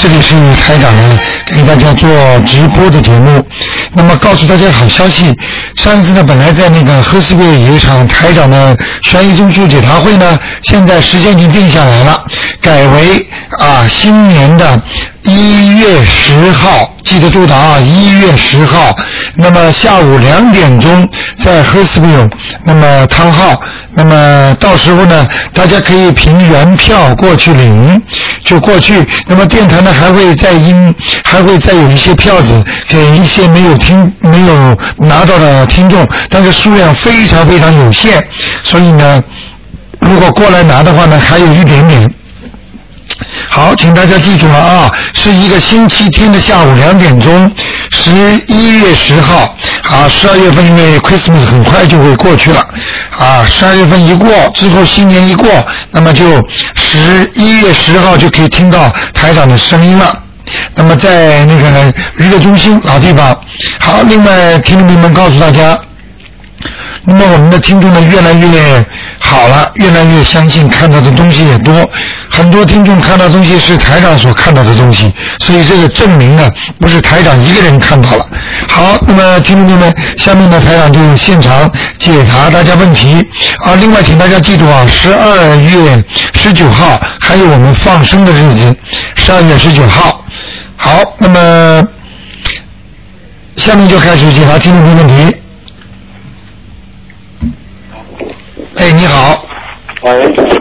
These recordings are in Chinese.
这里是台长呢给大家做直播的节目。那么告诉大家好消息，上一次呢本来在那个赫斯贝尔有一场台长的悬疑综述解答会呢，现在时间已经定下来了，改为啊新年的一月十号，记得住的啊，一月十号。那么下午两点钟在赫斯贝尔，那么汤浩，那么到时候呢，大家可以凭原票过去领，就过去。那么电台呢还会再因还会再有一些票子给一些没有听没有拿到的听众，但是数量非常非常有限，所以呢，如果过来拿的话呢，还有一点点。好，请大家记住了啊，是一个星期天的下午两点钟，十一月十号。啊，十二月份因为 Christmas 很快就会过去了，啊，十二月份一过之后，新年一过，那么就十一月十号就可以听到台长的声音了。那么在那个娱乐中心老地方。好，另外听众朋友们告诉大家。那么我们的听众呢越来越好了，越来越相信看到的东西也多，很多听众看到东西是台长所看到的东西，所以这个证明呢不是台长一个人看到了。好，那么听众朋友们，下面呢台长就现场解答大家问题啊。另外，请大家记住啊，十二月十九号还有我们放生的日子，十二月十九号。好，那么下面就开始解答听众朋友问题。哎，你好。喂。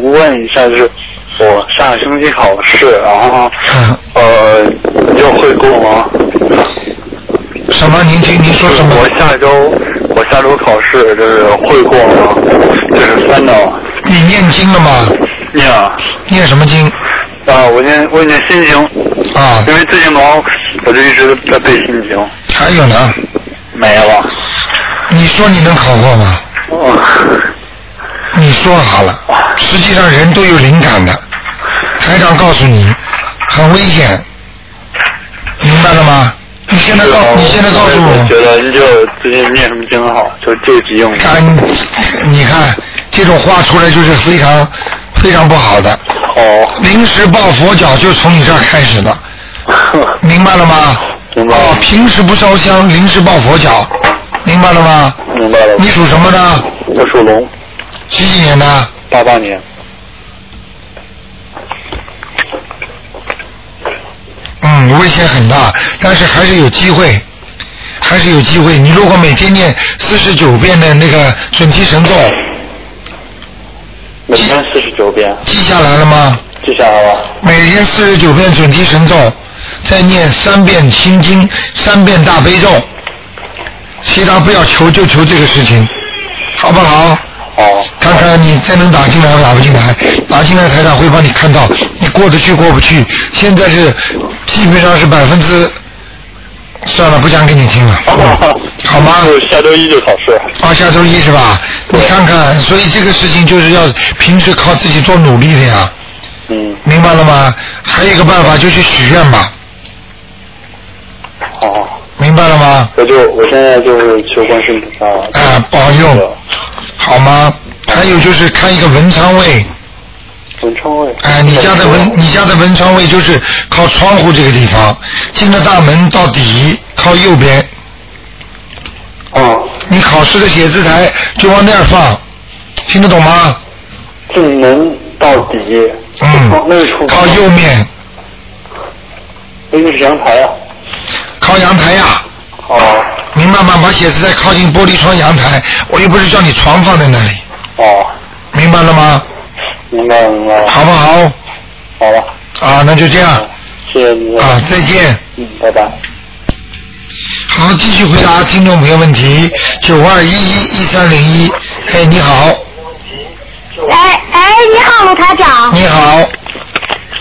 我问一下，就是我下个星期考试，然后呃，就会过吗？什么？您听您说什么？我下周我下周考试，就是会过吗？就是三道。你念经了吗？念了。念什么经？啊，我念我念心经。啊。因为最近忙，我就一直在背心经。还有呢？没了。你说你能考过吗？哦，你说好了，实际上人都有灵感的。台长告诉你，很危险，明白了吗？你现在告，你现在告诉我。觉得你就最近念什么经好，就这几用。看，你看这种话出来就是非常非常不好的。哦。临时抱佛脚就从你这儿开始的，明白了吗？明白。哦，平时不烧香，临时抱佛脚。明白了吗？明白了。你属什么的？我属龙。几几年的？八八年。嗯，危险很大，但是还是有机会，还是有机会。你如果每天念四十九遍的那个准提神咒，每天四十九遍。记下来了吗？记下来了。每天四十九遍准提神咒，再念三遍心经，三遍大悲咒。其他不要求，就求这个事情，好不好？好。看看你再能打进来，打不进来？打进来，台长会帮你看到，你过得去过不去？现在是基本上是百分之，算了，不讲给你听了，好吗？下周一就考试。啊，下周一是吧？你看看，所以这个事情就是要平时靠自己做努力的呀。嗯。明白了吗？还有一个办法，就去许愿吧。哦。明白了吗？我就我现在就是求观世菩萨。啊，保佑，好吗？还有就是看一个文昌位。文昌位。哎，你家的文，你家的文昌位就是靠窗户这个地方，进了大门到底靠右边。哦。你考试的写字台就往那儿放，听得懂吗？进门到底。嗯。那个靠右面。那个是阳台啊。靠阳台呀！哦，明白吗？把写字台靠近玻璃窗阳台，我又不是叫你床放在那里。哦，明白了吗？明白，明白。好不好？好了。啊，那就这样。谢谢你。啊，再见。嗯，拜拜。好，继续回答听众朋友问题。九二一一一三零一，哎，你好。哎哎，你好，卢台长。你好。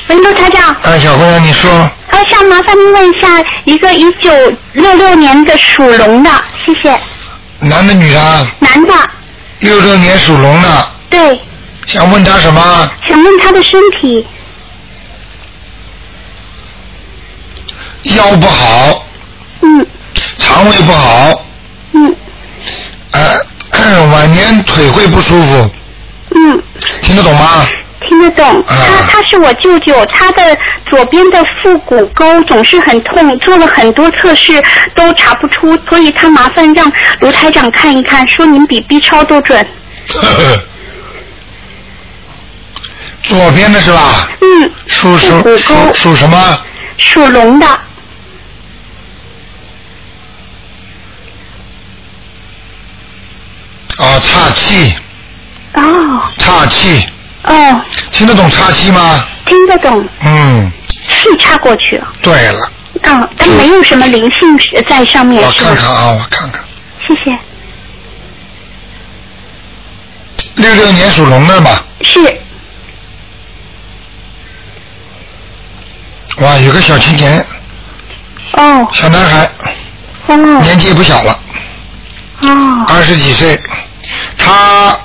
喂，卢台长。哎，小姑娘，你说。呃，想麻烦您问一下，一个一九六六年的属龙的，谢谢。男的，女的？男的。六六年属龙的。对。想问他什么？想问他的身体。腰不好。嗯。肠胃不好。嗯。呃，晚年腿会不舒服。嗯。听得懂吗？听听得懂。他他是我舅舅，他的左边的腹股沟总是很痛，做了很多测试都查不出，所以他麻烦让卢台长看一看，说您比 B 超都准。左边的是吧？嗯。属属属属什么？属龙的。哦，岔气。哦。岔气。哦。听得懂岔气吗？听得懂。嗯。气插过去了。对了。嗯，它没有什么灵性在上面。我看看啊，我看看。谢谢。六六年属龙的嘛。是。哇，有个小青年。哦。小男孩。哦。年纪也不小了。哦。二十几岁，他，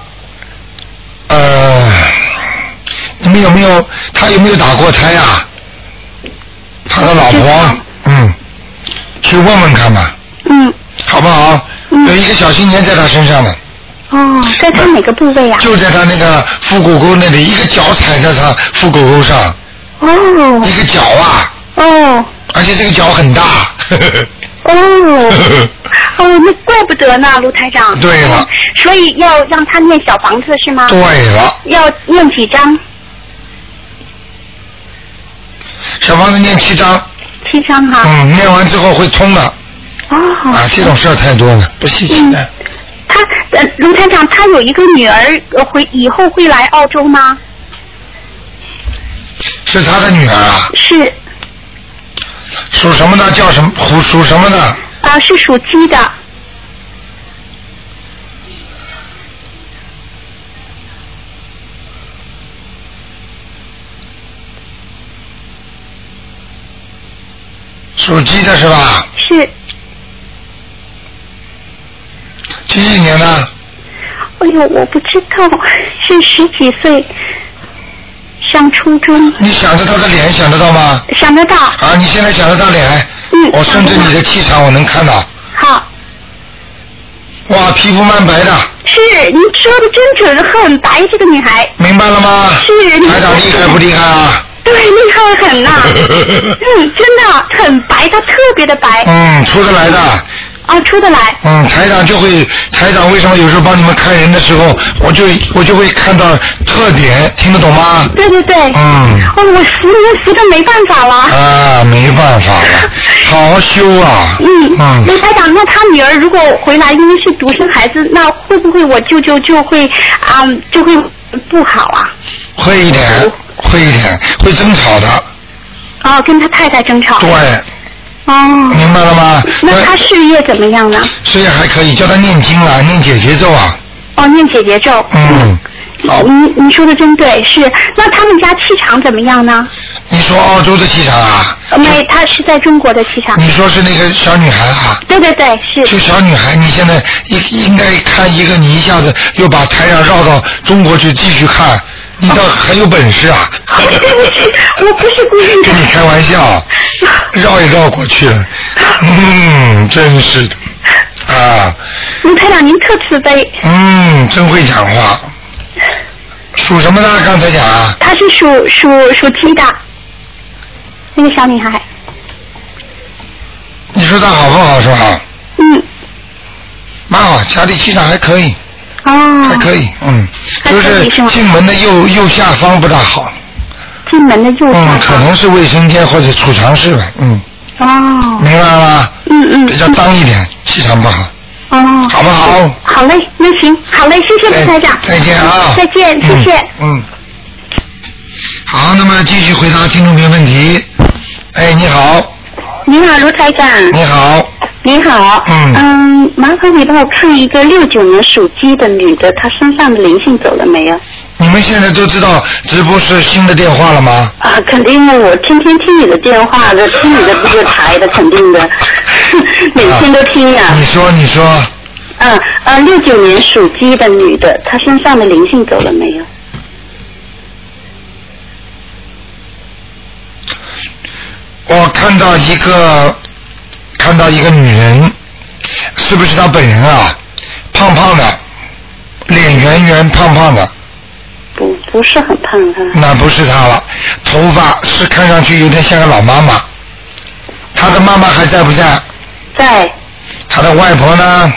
呃，你们有没有他有没有打过胎呀？他的老婆，嗯，去问问看吧。嗯。好不好？嗯。有一个小青年在他身上的。哦，在他哪个部位啊？就在他那个腹股沟那里，一个脚踩在他腹股沟上。哦。一个脚啊。哦。而且这个脚很大。哦，哦，那怪不得呢，卢台长。对了。所以要让他念小房子是吗？对了。要念几张？小房子念七张。七张哈。嗯，念完之后会通的。哦。啊，这种事儿太多了，不稀奇的。他呃，卢团长，他有一个女儿，回以后会来澳洲吗？是他的女儿啊。是。属什么的？叫什么？属属什么的？啊，是属鸡的。属鸡的是吧？是。几几年的？哎呦，我不知道，是十几岁。上初中。你想着他的脸，想得到吗？想得到。啊，你现在想得到脸。嗯。我顺着你的气场，我能看到。好。哇，皮肤蛮白的。是，您说的真准，很白这个女孩。明白了吗？是。台长厉害不厉害啊？对，厉害很呐。嗯，真的很白，他特别的白。嗯，出得来的。啊，出得来。嗯，台长就会，台长为什么有时候帮你们看人的时候，我就我就会看到特点，听得懂吗？对对对。嗯。哦，我服我服的没办法了。啊，没办法了，好好修啊。嗯。嗯。刘台长，那他女儿如果回来，因为是独生孩子，那会不会我舅舅就会啊就会不好啊？会一点，会一点，会争吵的。哦，跟他太太争吵。对。哦，明白了吗？那他事业怎么样呢？事业还可以，叫他念经啊，念姐姐咒啊。哦，念姐姐咒。嗯。好。你你说的真对，是。那他们家气场怎么样呢？你说澳洲的气场啊？没，他是在中国的气场。你说是那个小女孩啊？对对对，是。就小女孩，你现在应应该看一个，你一下子又把台上绕到中国去继续看。你倒很有本事啊！对不起，我不是故意的。跟你开玩笑，绕一绕过去了。嗯，真是的啊！卢台长，您特慈悲。嗯，真会讲话。属什么的？刚才讲啊。她是属属属鸡的，那个小女孩。你说她好不好是吧？嗯。蛮好，家里气场还可以。哦，还可以，嗯，就是进门的右右下方不大好。进门的右下方。嗯，可能是卫生间或者储藏室吧，嗯。哦。明白了吗？嗯嗯。比较脏一点，气场不好。哦。好不好？好嘞，那行，好嘞，谢谢卢台长。再见啊！再见，谢谢。嗯。好，那么继续回答听众朋友问题。哎，你好。你好，卢台长。你好。你好。嗯。嗯，麻烦你帮我看一个六九年属鸡的女的，她身上的灵性走了没有？你们现在都知道直播是新的电话了吗？啊，肯定的，我天天听你的电话的，听你的这个台的，肯定的，每天都听呀。你说，你说。嗯呃，六九年属鸡的女的，她身上的灵性走了没有？我看到一个，看到一个女人，是不是她本人啊？胖胖的，脸圆圆胖胖的。不不是很胖的。那不是她了，头发是看上去有点像个老妈妈。她的妈妈还在不在？在。她的外婆呢？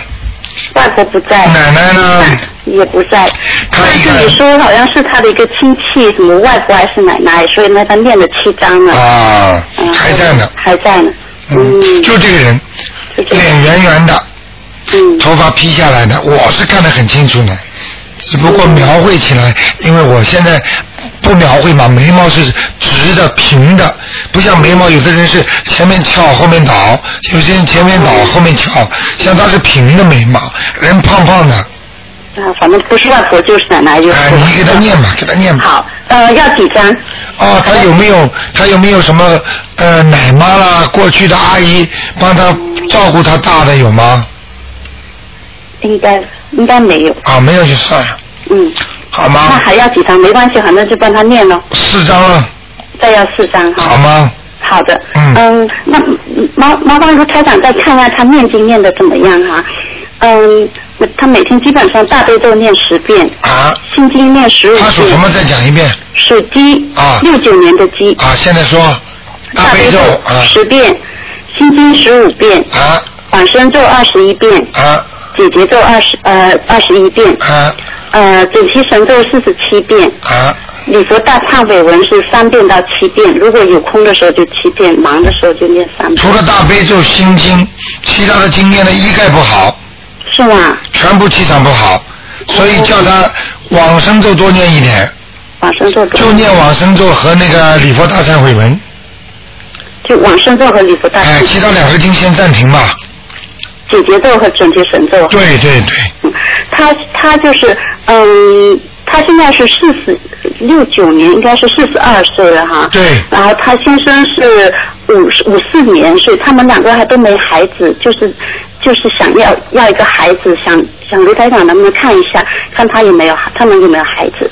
外婆不在。奶奶呢？也不在。看一看。你说好像是他的一个亲戚，什么外婆还是奶奶，所以呢他念了七章了。啊，还在呢。还在呢。嗯。就这个人，脸圆圆的，嗯，头发披下来的，我是看得很清楚的。只不过描绘起来，因为我现在不描绘嘛，眉毛是直的、平的，不像眉毛，有的人是前面翘后面倒，有些人前面倒后面翘，像他是平的眉毛，人胖胖的。啊，反正不是外婆就是奶奶就是。哎，你给他念吧，给他念吧。好，呃，要几张？哦，他有没有他有没有什么呃奶妈啦，过去的阿姨帮他照顾他大的有吗？应该。应该没有啊，没有就算了。嗯，好吗？那还要几张？没关系，反正就帮他念了。四张了。再要四张哈。好吗？好的。嗯。嗯，那麻麻烦说，台长再看一下他念经念的怎么样哈？嗯，他每天基本上大悲咒念十遍。啊。心经念十五遍。他属什么？再讲一遍。属鸡。啊。六九年的鸡。啊，现在说。大悲咒啊十遍，心经十五遍。啊。往生咒二十一遍。啊。解结咒二十呃二十一遍，啊，呃准提神咒四十七遍，啊，礼佛大忏悔文是三遍到七遍，如果有空的时候就七遍，忙的时候就念三遍。除了大悲咒心经，其他的经念的一概不好。是吗？全部气场不好，所以叫他往生咒多念一点。往生咒。就念往生咒和那个礼佛大忏悔文。就往生咒和礼佛大。哎，其他两个经先暂停吧。解节咒和准提神咒。对对对。他他就是嗯，他现在是四十六九年，应该是四十二岁了哈。对。然后他先生是五十五四年，所以他们两个还都没孩子，就是就是想要要一个孩子，想想刘台长能不能看一下，看他有没有他们有没有孩子。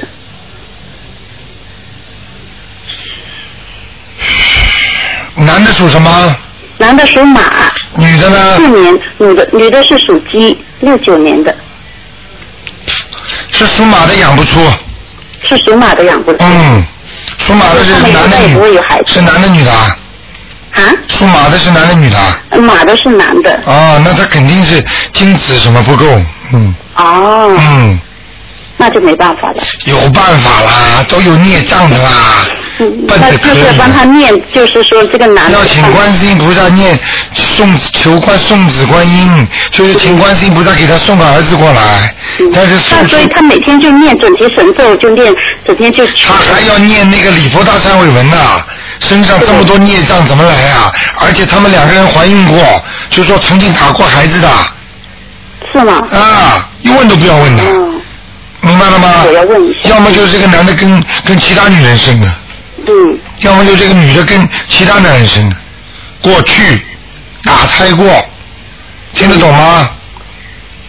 男的属什么？男的属马，女的呢？四年，女的女的是属鸡，六九年的。是属马的养不出。是属马的养不出。嗯，属马的是男的女的？是男的女的啊？啊？属马的是男的女的？马的是男的。哦，那他肯定是精子什么不够，嗯。哦。嗯。那就没办法了。有办法啦，都有孽障的啦。嗯，那就是帮他念，就是说这个男的。要请观世音菩萨念送求观送子观音，就是请观世音菩萨给他送个儿子过来。但是那所以他每天就念准提神咒，就念整天就。他还要念那个礼佛大忏悔文呐，身上这么多孽障怎么来啊？而且他们两个人怀孕过，就说曾经打过孩子的。是吗？啊，一问都不要问的。明白了吗？我要问一下。要么就是这个男的跟跟其他女人生的。嗯。要么就这个女的跟其他男人生的，过去打胎过，听得懂吗？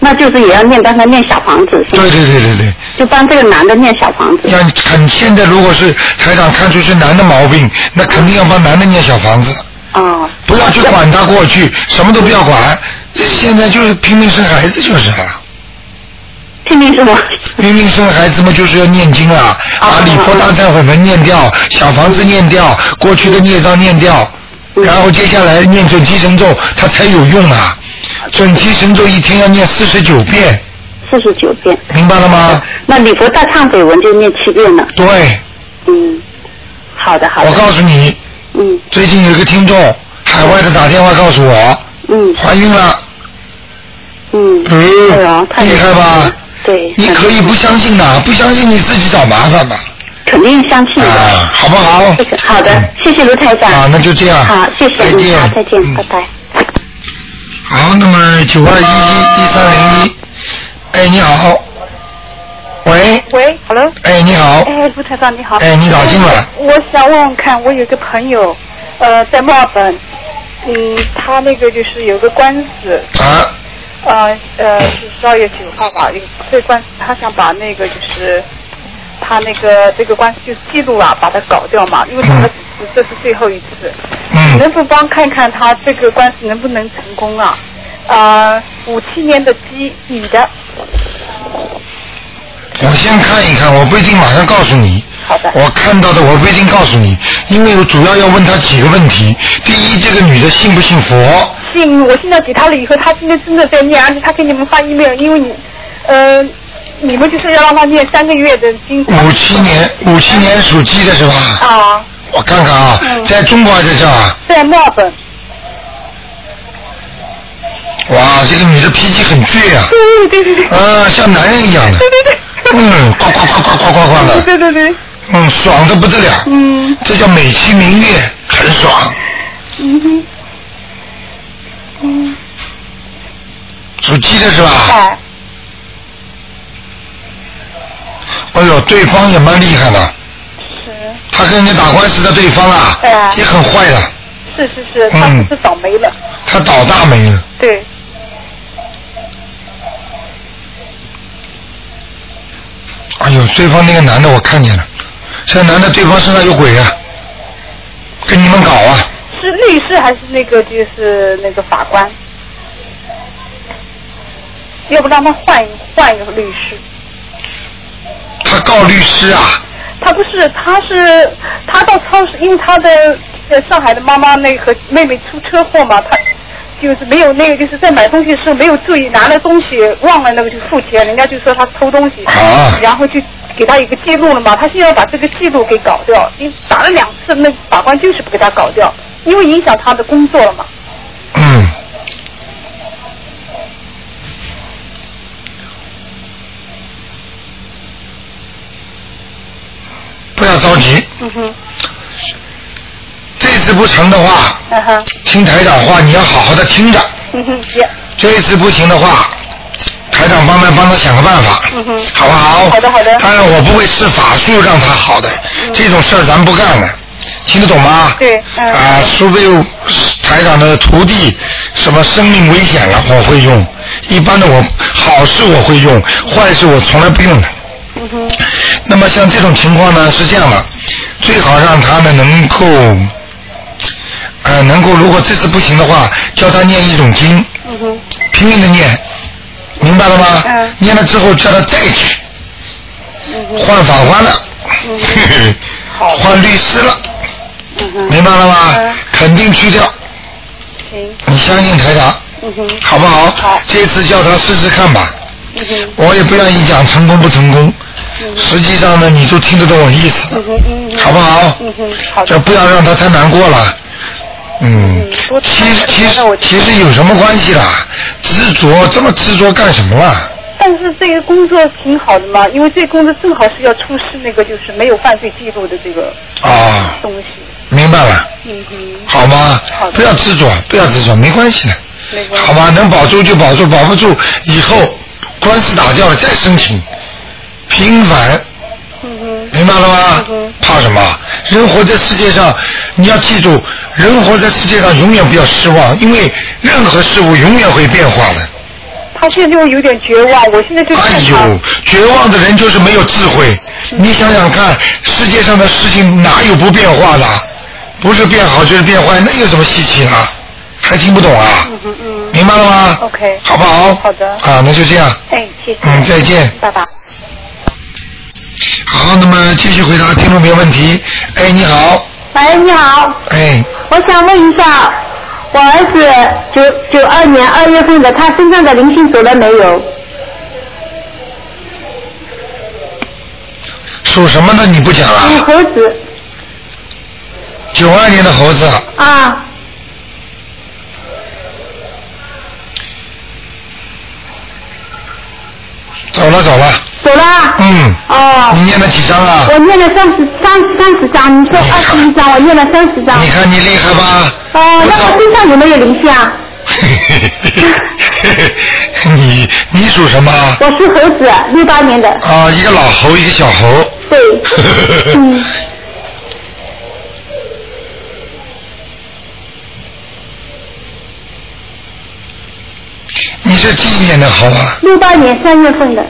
那就是也要念帮他念小房子？对对对对对。就帮这个男的念小房子。要很现在如果是台长看出是男的毛病，那肯定要帮男的念小房子。哦。不要去管他过去，什么都不要管，现在就是拼命生孩子就是了。拼命什么？拼命生孩子嘛，就是要念经啊，把礼佛大忏悔文念掉，小房子念掉，过去的孽障念掉，然后接下来念准提神咒，它才有用啊。准提神咒一天要念四十九遍。四十九遍。明白了吗？那礼佛大忏悔文就念七遍了。对。嗯，好的好的。我告诉你。嗯。最近有一个听众，海外的打电话告诉我。嗯。怀孕了。嗯。嗯。厉害吧？对，你可以不相信的，不相信你自己找麻烦吧。肯定相信的，好不好？好的，谢谢卢台长。啊，那就这样。好，谢谢，再见，再见，拜拜。好，那么九二一一一三零一，哎，你好，喂。喂，Hello。哎，你好。哎，卢台长你好。哎，你打进来。我想问问看，我有个朋友，呃，在墨尔本，嗯，他那个就是有个官司。啊。呃呃，是十二月九号吧？一个这官司，他想把那个就是他那个这个关系就是记录啊，把它搞掉嘛，因为打了几次，这是最后一次。嗯。能不帮看看他这个官司能不能成功啊？啊，五七年的鸡，女的。我先看一看，我不一定马上告诉你。好的。我看到的我不一定告诉你，因为我主要要问他几个问题。第一，这个女的信不信佛？信，我现在给他了以后，他今天真的在念，而且他给你们发 email，因为你，呃，你们就是要让他念三个月的经。五七年，五七年属鸡的是吧？啊。我看看啊，在中国还是在这啊？在墨尔本。哇，这个女的脾气很倔啊！对对对对。啊，像男人一样的。对对对。嗯，呱呱呱呱呱呱呱的。对对对。嗯，爽的不得了。嗯。这叫美其名曰很爽。嗯哼。嗯。属鸡的是吧？哎。哎呦，对方也蛮厉害的。是。他跟人家打官司的对方啊，也很坏的。是是是，他只是倒霉了。他倒大霉了。对。哎呦，对方那个男的我看见了，这个男的对方身上有鬼啊，跟你们搞啊。是律师还是那个就是那个法官？要不让他换换一个律师。他告律师啊？他不是，他是他到超市，因为他的上海的妈妈那个妹妹出车祸嘛，他就是没有那个就是在买东西的时候没有注意拿了东西忘了那个就付钱，人家就说他偷东西，然后就给他一个记录了嘛，他现在要把这个记录给搞掉，因为打了两次，那法官就是不给他搞掉，因为影响他的工作了嘛。嗯。不要着急。嗯哼。这次不成的话，嗯哼。听台长话，你要好好的听着。嗯哼。这次不行的话，台长帮忙帮他想个办法。嗯哼。好不好？好的好的。当然我不会施法术让他好的，这种事儿咱不干的，听得懂吗？对。嗯。啊，除非有台长的徒弟什么生命危险了，我会用。一般的我好事我会用，坏事我从来不用的。嗯哼。那么像这种情况呢，是这样的，最好让他呢能够，呃，能够如果这次不行的话，教他念一种经，嗯哼。拼命的念，明白了吗？嗯。念了之后叫他再去。换法官了。换律师了。明白了吗？嗯。肯定去掉。行。你相信台长。好不好？好。这次叫他试试看吧。我也不愿意讲成功不成功，实际上呢，你都听得懂我意思。好不好？嗯哼，好的。这不要让他太难过了。嗯，其实其实其实有什么关系啦？执着这么执着干什么啦？但是这个工作挺好的嘛，因为这个工作正好是要出示那个就是没有犯罪记录的这个啊，东西。明白了。好吗？好不要执着，不要执着，没关系的，没关系。好吧？能保住就保住，保不住以后官司打掉了再申请，平凡。嗯。明白了吗？嗯。怕什么？人活在世界上，你要记住，人活在世界上永远不要失望，因为任何事物永远会变化的。他现在就有点绝望，我现在就看哎。呦，绝望的人就是没有智慧。你想想看，世界上的事情哪有不变化的？不是变好就是变坏，那有什么稀奇啊？还听不懂啊？嗯嗯嗯。明白了吗 OK。好不好？好的。啊，那就这样。哎，谢谢。嗯，再见。拜拜。好，那么继续回答听众朋友问题。哎，你好。喂，你好，哎，我想问一下，我儿子九九二年二月份的，他身上的灵性走了没有？属什么的你不讲属啊？猴子九二年的猴子，啊，走了走了。走了啊。嗯。哦。你念了几张啊？我念了三十三三十张，你说二十一张，我念了三十张。你看你厉害吧？哦，那我身上有没有灵性啊？你你属什么？我是猴子，六八年的。啊，一个老猴，一个小猴。对。嗯。你是几几年的猴啊？六八年三月份的。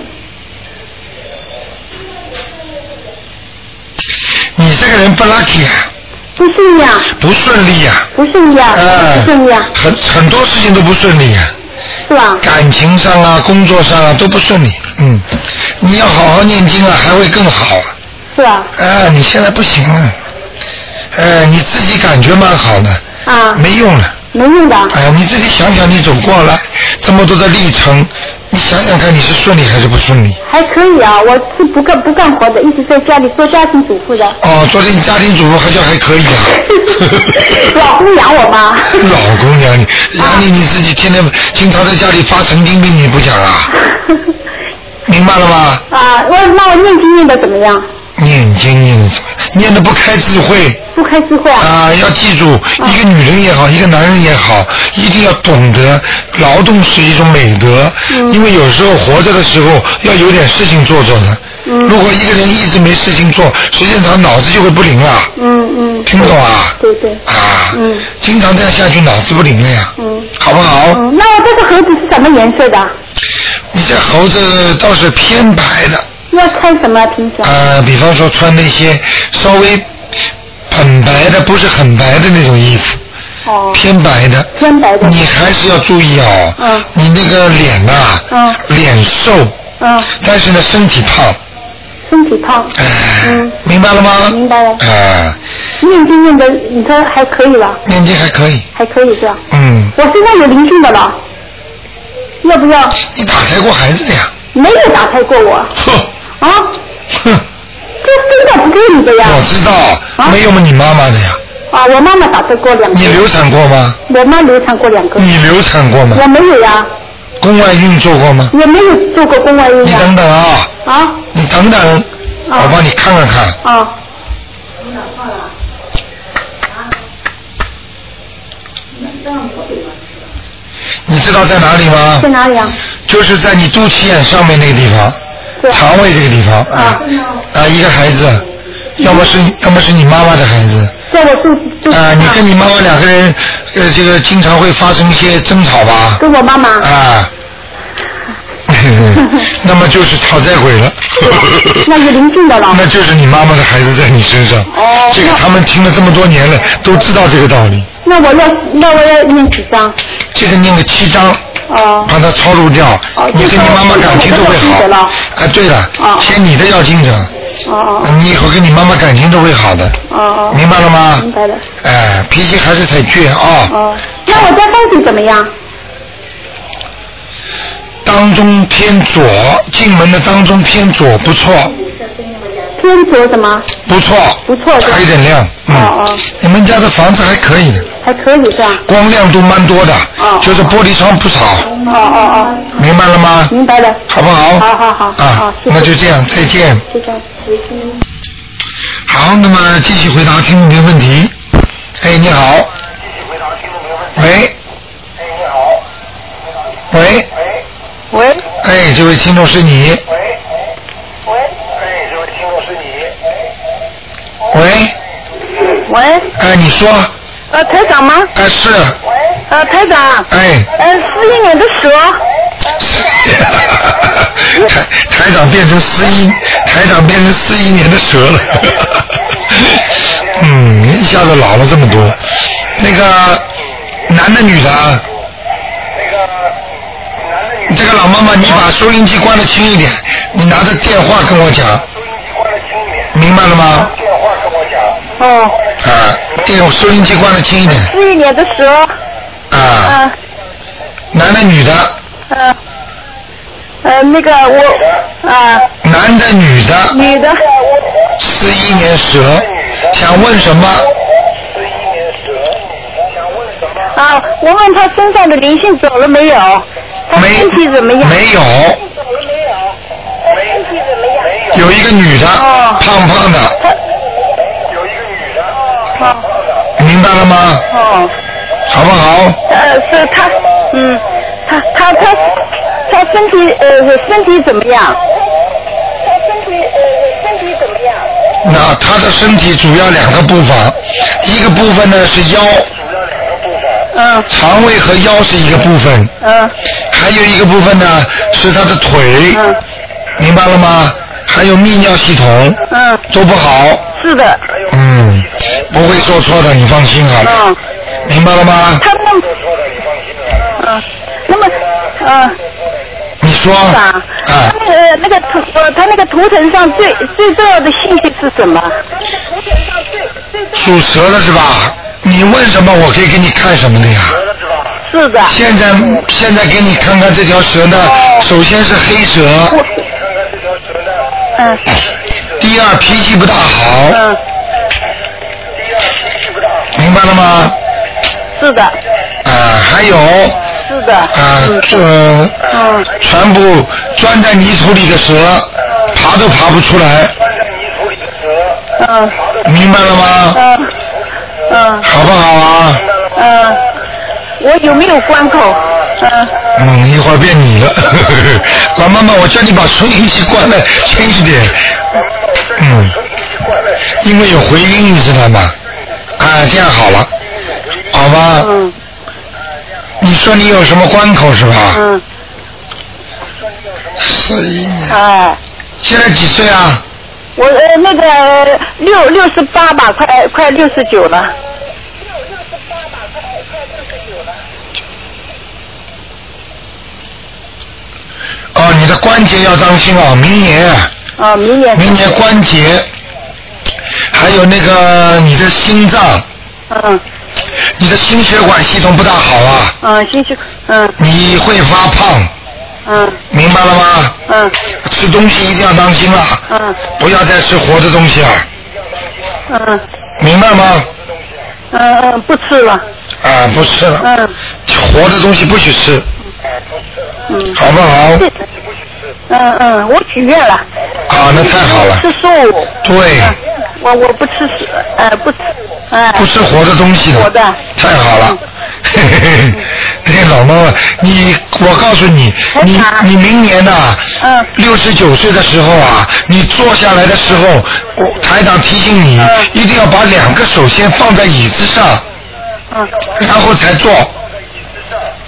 你这个人不 lucky 啊，不顺利啊，不顺利啊，不顺利啊，哎不顺利啊。很很多事情都不顺利啊。是吧？感情上啊，工作上啊都不顺利，嗯，你要好好念经啊，还会更好啊。是吧？啊，你现在不行了，哎，你自己感觉蛮好的，啊，没用了。没用的。哎呀，你自己想想，你走过来这么多的历程，你想想看，你是顺利还是不顺利？还可以啊，我是不干不干活的，一直在家里做家庭主妇的。哦，昨天你家庭主妇还叫还可以啊。老公养我吗？老公养你，养你你自己天天经常在家里发神经病，你不讲啊？明白了吗？啊，我那我念经念的怎么样？念经念的怎么？念的不开智慧。不开智慧啊。啊，要记住，一个女人也好，一个男人也好，一定要懂得劳动是一种美德，因为有时候活着的时候要有点事情做做的。如果一个人一直没事情做，时间长脑子就会不灵了。嗯嗯。听不懂啊？对对。啊。嗯。经常这样下去，脑子不灵了呀。嗯。好不好？嗯，那我这个盒子是什么颜色的？你这猴子倒是偏白的。要穿什么平常？呃，比方说穿那些稍微很白的，不是很白的那种衣服。哦。偏白的。偏白的。你还是要注意哦。嗯。你那个脸呐、嗯。脸瘦。嗯。但是呢，身体胖。身体胖。哎。嗯。明白了吗？明白了。啊，念经念的，你说还可以吧？念经还可以。还可以是吧？嗯。我身上有灵性的了，要不要？你打开过孩子的呀？没有打开过我。哼。啊？哼。这身上不是你的呀？我知道，没有嘛，你妈妈的呀。啊，我妈妈打胎过两个。你流产过吗？我妈流产过两个。你流产过吗？我没有呀。宫外孕做过吗？我没有做过宫外孕你等等啊，啊你等等，我帮你看看看。啊！你知道在哪里吗？在哪里啊？就是在你肚脐眼上面那个地方，肠胃这个地方啊啊，一个孩子，要么是要么是你妈妈的孩子在我肚肚啊，你跟你妈妈两个人呃，这个经常会发生一些争吵吧？跟我妈妈啊。那么就是讨债鬼了。那是邻近的了。那就是你妈妈的孩子在你身上。哦。这个他们听了这么多年了，都知道这个道理。那我要那我要念几张？这个念个七章。哦。把它抄录掉，你跟你妈妈感情都会好。哎，对了，签你的要经者。哦哦。你以后跟你妈妈感情都会好的。哦哦。明白了吗？明白了。哎，脾气还是太倔啊。哦。那我家风水怎么样？当中偏左，进门的当中偏左，不错，偏左什么？不错，不错。还有点亮，嗯。哦哦。你们家的房子还可以的，还可以是吧？光亮度蛮多的，哦就是玻璃窗不少，哦哦哦。明白了吗？明白了。好不好？好好好。啊好，谢谢那就这样，再见。再见。好，那么继续回答听众朋友问题。哎，你好。喂。喂。喂。哎，这位听众是你。喂。喂。喂哎，你说。呃，台长吗？哎，是。呃，台长。哎。呃，四一年的蛇。台台长变成四一，台长变成四一年的蛇了。嗯，一下子老了这么多。那个男的女的啊？这个老妈妈，你把收音机关的轻一点，你拿着电话跟我讲。明白了吗？哦。啊，电收音机关的轻一点。四一年的蛇。啊。男的女的？呃。呃，那个我啊。男的女的？女的。四一年蛇，想问什么？啊，我问他身上的灵性走了没有？他身体怎么样？没有。有一个女的，哦胖胖的。明白了吗？哦。好不好？呃，是他，嗯，他他他他身体呃身体怎么样？他身体呃身体怎么样？那他的身体主要两个部分，一个部分呢是腰，嗯，肠胃和腰是一个部分，嗯，还有一个部分呢是他的腿，嗯，明白了吗？还有泌尿系统，嗯，都不好，是的，嗯，不会做错的，你放心好了，嗯，明白了吗？他那么，嗯，那么嗯，你说。啊他那个那个图呃，他那个图腾上最最重要的信息是什么？属蛇的是吧？你问什么，我可以给你看什么的呀。是的。现在现在给你看看这条蛇呢，首先是黑蛇，嗯第二脾气不大好，嗯，明白了吗？是的，啊，还有是的。啊，这嗯全部钻在泥土里的蛇，爬都爬不出来，嗯明白了吗？嗯嗯好不好啊？嗯，我有没有关口？嗯嗯，一会儿变你了，老妈妈，我叫你把收音机关了轻一点。嗯，因为有回音，你知道吗？啊，这样好了，好吧？嗯你说你有什么关口是吧？嗯，四一年，哎，现在几岁啊？我呃那个六六十八吧，快快六十九了。哦，你的关节要当心哦，明年啊，啊，明年。明年关节，还有那个你的心脏，嗯。你的心血管系统不大好啊，嗯，心血嗯。你会发胖，嗯。明白了吗？嗯。吃东西一定要当心了，嗯。不要再吃活的东西了，嗯。明白吗？嗯嗯，不吃了。啊，不吃了，嗯。活的东西不许吃，嗯。好不好？对。嗯嗯，我许愿了。啊，那太好了。吃素。对，嗯我我不吃死，呃不吃，哎。不吃活的东西的。活的。太好了。嘿嘿嘿，嘿，老妈妈，你我告诉你，你你明年呐、嗯六十九岁的时候啊，你坐下来的时候，我台长提醒你，嗯一定要把两个手先放在椅子上，嗯然后才坐，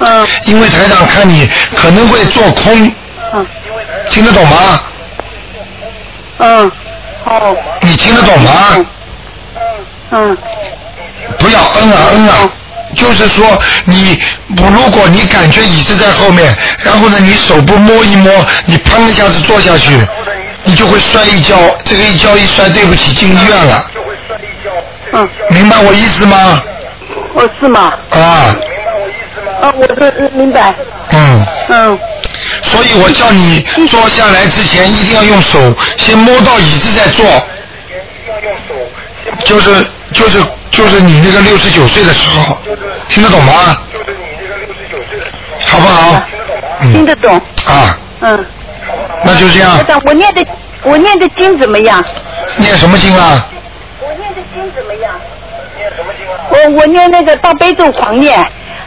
嗯因为台长看你可能会做空，嗯听得懂吗？嗯，哦你听得懂吗？嗯。不要嗯啊嗯啊，就是说你不，如果你感觉椅子在后面，然后呢你手不摸一摸，你砰一下子坐下去，你就会摔一跤，这个一跤一摔，对不起，进医院了，嗯，明白我意思吗？哦是吗？啊，啊我是明白，嗯，嗯所以我叫你坐下来之前一定要用手先摸到椅子再坐，就是就是就是你那个六十九岁的时候，听得懂吗？好不好？嗯听得懂，啊，嗯。那就这样我念的我念的经怎么样？念什么经啊？我念的经怎么样？念什么经我我念那个大悲咒狂念，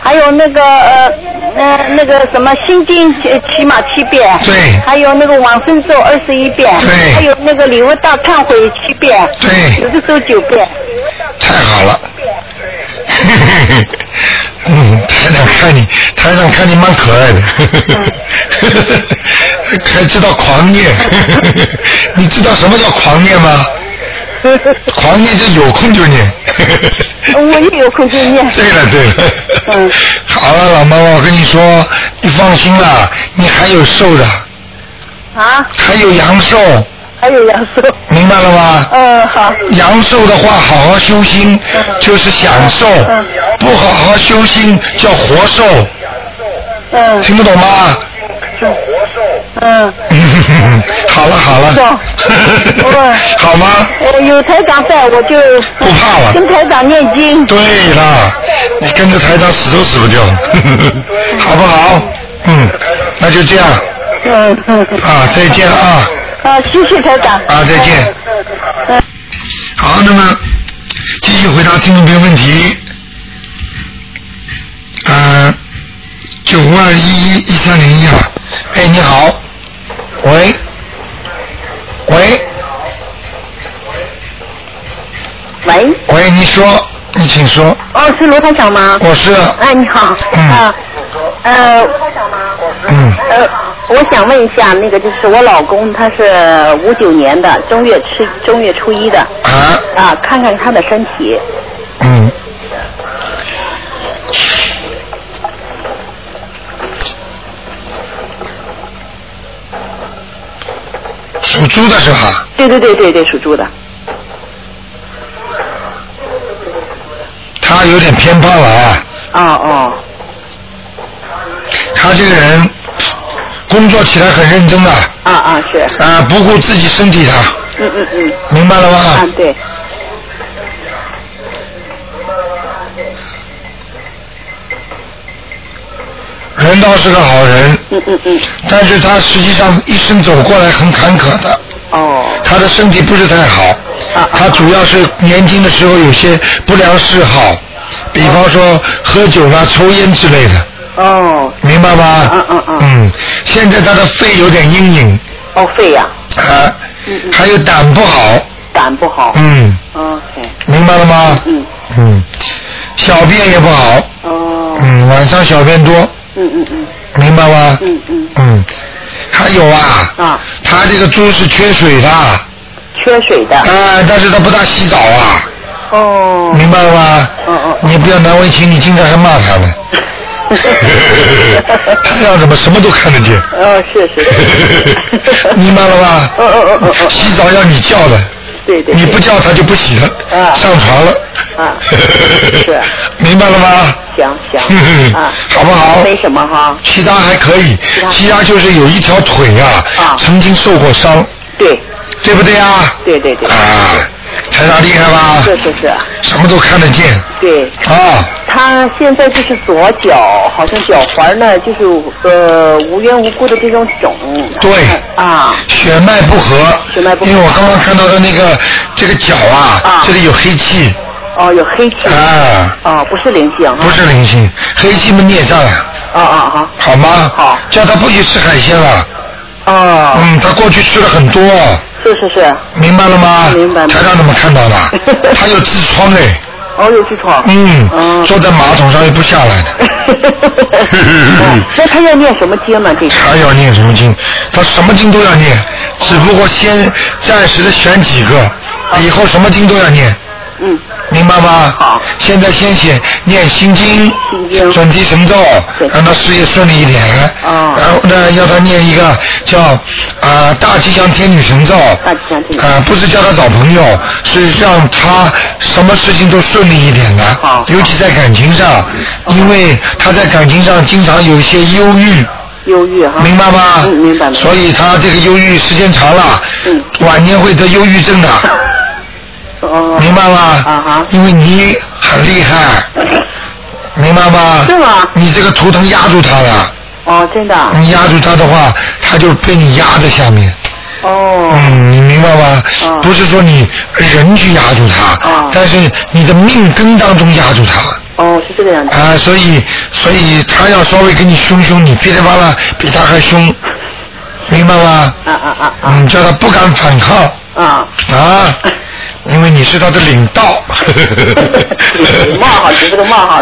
还有那个呃呃那个什么心经起起码七遍，对。还有那个往生咒二十一遍，对。还有那个礼物大忏悔七遍，对。有的时候九遍，太好了。嗯，台长看你，台长看你蛮可爱的，还知道狂念。你知道什么叫狂念吗？狂念就有空就念。我也有空就念。对了对了。嗯。好了，老妈妈，我跟你说，你放心啦，你还有寿的，啊，还有阳寿，还有阳寿。明白了吗？嗯，好。阳寿的话，好好修心就是享受，嗯不好好修心叫活寿，嗯听不懂吗？叫活寿嗯，好了好了懂，好吗？我有台长在，我就不怕了跟台长念经。对了，你跟着台长死都死不掉，好不好？嗯，那就这样嗯嗯。啊，再见啊啊，谢谢台长。啊，再见。嗯。好，那么继续回答听众朋友问题。呃，九五二一一一三零一啊，哎，你好，喂，喂，喂，喂，你说，你请说，哦，是罗台长吗？我是，哎，你好。嗯啊，呃，嗯，呃，我想问一下，那个就是我老公，他是五九年的，正月初正月初一的。啊。啊，看看他的身体。嗯。猪的是吧？对对对对对，属猪的。他有点偏胖了啊。哦哦。他这个人工作起来很认真的。啊啊是。啊，不顾自己身体的。嗯嗯嗯。明白了吗？啊对。人倒是个好人。嗯嗯嗯。但是他实际上一生走过来很坎坷的。哦。他的身体不是太好。啊。他主要是年轻的时候有些不良嗜好，比方说喝酒啦、抽烟之类的。哦。明白吗？嗯嗯嗯。嗯，现在他的肺有点阴影。哦，肺呀。啊。嗯嗯。还有胆不好。胆不好。嗯。OK。明白了吗？嗯。嗯，小便也不好。哦。嗯，晚上小便多。嗯嗯嗯。明白吗？嗯嗯。嗯，还有啊。啊。他这个猪是缺水的。缺水的。啊，但是他不大洗澡啊。哦。明白了吗？嗯嗯。你不要难为情，你经常还骂他呢。他要怎么什么都看得见？哦，是是是。明白了吧？嗯嗯嗯嗯嗯。洗澡要你叫的。对对。你不叫他就不洗了。啊。上床了。啊。是。明白了吗？行行。嗯啊。好不好？没什么哈。其他还可以，其他就是有一条腿啊，啊曾经受过伤，对。对不对啊？对对对。啊，台长厉害吧？是是是。什么都看得见。对。啊。他现在就是左脚，好像脚踝呢，就是呃无缘无故的这种肿。对。啊。血脉不和。血脉不和。因为我刚刚看到的那个这个脚啊，啊这里有黑气。哦，有黑气。啊。哦，不是灵性啊。不是灵性，黑气嘛孽障啊。啊啊啊。好吗？好。叫他不许吃海鲜了。啊。嗯，他过去吃了很多。是是是。明白了吗？明白。台长怎么看到的？他有痔疮哎。哦，有痔疮。嗯。哦。坐在马桶上又不下来的。那他要念什么经呢？这个。他要念什么经？他什么经都要念，只不过先暂时的选几个，以后什么经都要念。嗯。明白吗？好。现在先写念心经、心经准提神咒，让他事业顺利一点。哦。然后呢，要他念一个叫啊、大吉祥天女神咒。大吉祥天女啊、不是叫他找朋友，是让他什么事情都顺利一点的。好尤其在感情上，因为他在感情上经常有一些忧郁。忧郁哈。明白吗？嗯，明白明白。所以他这个忧郁时间长了，嗯晚年会得忧郁症的，哦。明白吗？啊哈。因为你很厉害，明白吗？是吗你这个图腾压住他了，哦，真的啊。你压住他的话，他就被你压在下面。哦。嗯，你明白吗？哦不是说你人去压住他，哦但是你的命根当中压住他。哦，是这个样子。啊，所以所以他要稍微跟你凶凶，你噼里啪啦比他还凶，明白吗？啊啊啊啊嗯，叫他不敢反抗啊！啊，因为你是他的领导。冒好，这个冒好。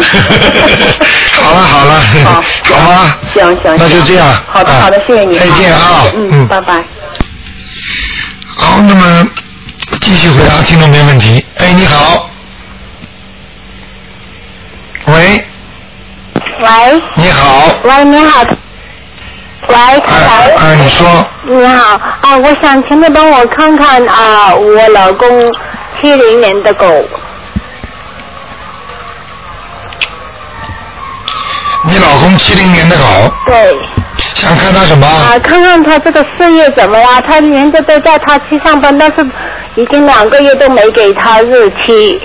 好 了好了，好好吗？行行那就这样。好的好的，谢谢你。再见啊，嗯，拜拜。好，那么继续回答听众朋友问题。哎，你好。喂，喂，你好。喂，你好。喂，哎哎，你说。你好啊，我想请你帮我看看啊，我老公七零年的狗，你老公七零年的狗，对想看他什么？啊，看看他这个事业怎么样？他人家都叫他去上班，但是已经两个月都没给他日期，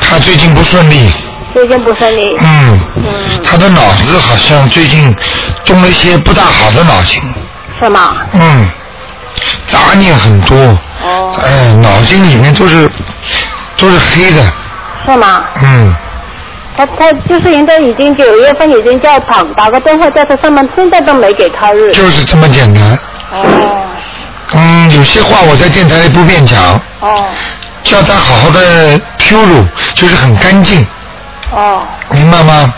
他最近不顺利。最近不顺利。嗯。嗯，他的脑子好像最近动了一些不大好的脑筋。是吗？嗯。杂念很多。哦。哎，脑筋里面都是都是黑的。是吗？嗯。他他就是人家已经九月份已经叫他打个电话叫他上班，现在都没给他日。就是这么简单。哦嗯，有些话我在电台里不便讲，哦叫他好好的 pure，就是很干净，哦，明白吗？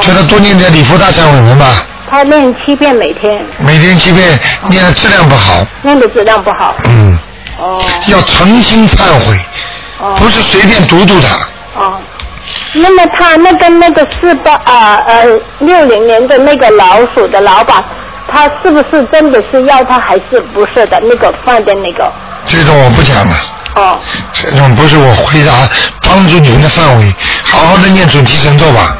叫他多念点礼佛大忏悔文吧，他念七遍每天，每天七遍，念的质量不好，念的质量不好。嗯，哦要诚心忏悔，哦不是随便读读的。哦，那么他那个那个四八啊呃六零年的那个老鼠的老板，他是不是真的是要他还是不是的？那个饭店那个。这种我不讲了。哦。这种不是我回答，帮助你们的范围，好好的念准提神咒吧。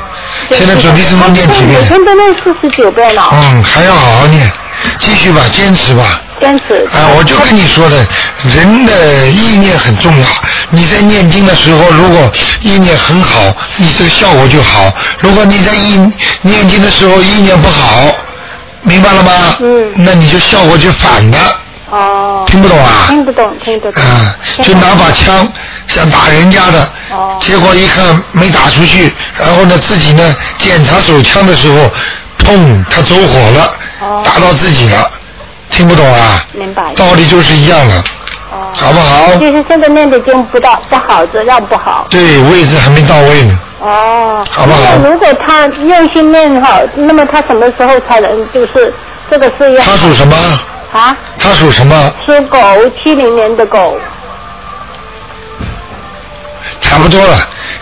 现在准提神咒念几遍？每天都念四十九遍了。嗯，还要好好念，继续吧，坚持吧。坚持。啊，我就跟你说的，人的意念很重要。你在念经的时候，如果意念很好，你这个效果就好；如果你在意念经的时候意念不好，明白了吗？嗯。那你就效果就反的。哦。听不懂啊？听不懂，听不懂。啊，就拿把枪想打人家的，哦结果一看没打出去，然后呢自己呢检查手枪的时候，砰，他走火了，哦打到自己了，听不懂啊？明白。道理就是一样的，哦。好不好？就是现在念的经不到不好，质量不好。对，位置还没到位呢。哦。好不好那如果他用心念好，那么他什么时候才能就是这个事业？他属什么？啊？他属什么？属狗，七零年的狗。差不多了。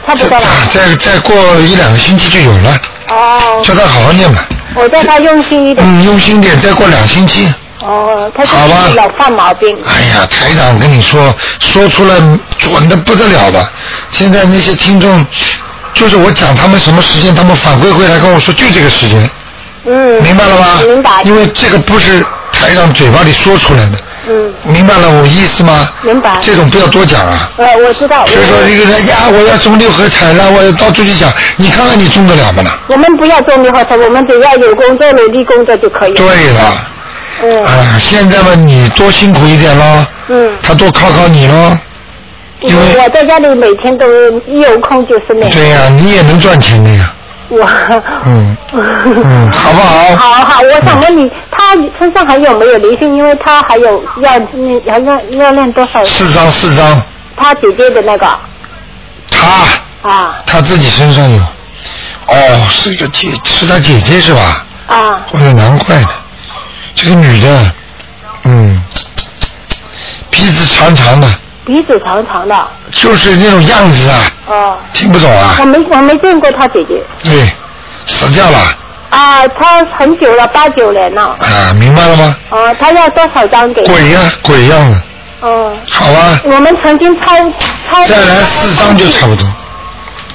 差不多了。再再过一两个星期就有了，哦。叫他好好念吧。我叫他用心一点。嗯，用心点，再过两星期。哦，他好吧就是老犯毛病。哎呀，台长跟你说，说出来准的不得了的。现在那些听众，就是我讲他们什么时间，他们反馈回来跟我说就这个时间，嗯。明白了吗？明白。因为这个不是台长嘴巴里说出来的，嗯。明白了我意思吗？明白。这种不要多讲啊。呃，我知道。所以说一个人呀，我要中六合彩了，我要到处去讲，你看看你中得了不呢？我们不要中六合彩，我们只要有工作，努力工作就可以了。对了。嗯。啊，现在嘛，你多辛苦一点咯。嗯。他多靠靠你咯。因为我在家里每天都一有空就是那。对呀、你也能赚钱的呀。我。嗯。嗯，好不好？好好，我想问你，他身上还有没有灵性？因为他还有要那还要要练多少？四张四张，他姐姐的那个他啊他自己身上有。哦，是个姐，是他姐姐是吧？啊哦，难怪的，这个女的，嗯，鼻子长长的，鼻子长长的。就是那种样子啊，哦。听不懂啊我？没我没见过他姐姐对，死掉了啊，他很久了，八九年了。啊，明白了吗？哦，他要多少张给？鬼呀、鬼样子，哦。好啊，我们曾经抄抄。再来四张就差不多。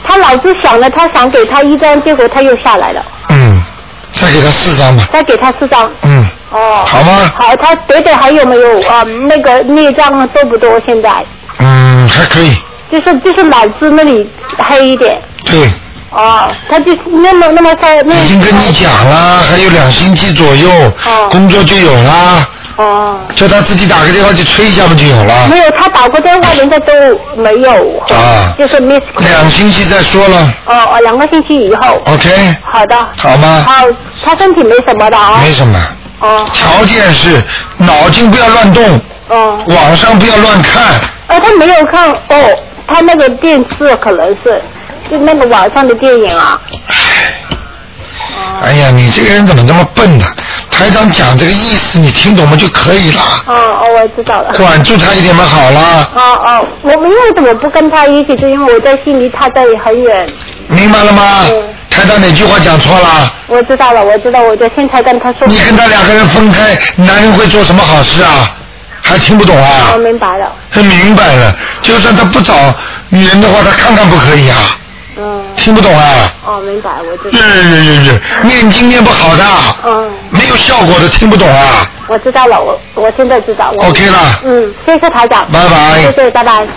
他老是想了，他想给他一张，结果他又下来了，嗯，再给他四张吧。再给他四张。嗯，哦。好吗？好，他别的还有没有啊？那个孽障多不多？现在嗯，还可以。就是就是脑子那里黑一点。对，哦，他就那么那么在那。已经跟你讲了，还有两星期左右，哦工作就有了。哦。叫他自己打个电话去催一下不就有了？没有，他打过电话，人家都没有。啊就是 miss。两星期再说了哦哦，两个星期以后。，OK，好的。好吗？好，他身体没什么的啊。没什么，哦条件是脑筋不要乱动，哦。网上不要乱看。哦，他没有看哦，他那个电视可能是就那个网上的电影啊。哎呀，你这个人怎么这么笨呢？台长讲这个意思，你听懂吗就可以了，哦哦，我知道了。管住他一点嘛好了，哦哦，我们因为怎么不跟他一起？是因为我在心里，他在很远。明白了吗？台长哪句话讲错了？我知道了，我知道，我就现在跟他说。你跟他两个人分开，男人会做什么好事啊？还听不懂啊我？明白了。他明白了，就算他不找女人的话，他看看不可以啊？嗯。听不懂啊？哦，明白，我知道。是是是是，念经念不好的，嗯，没有效果的，听不懂啊？我知道了，我我现在知道。了 OK 了嗯，谢谢台长。拜拜谢谢，拜拜。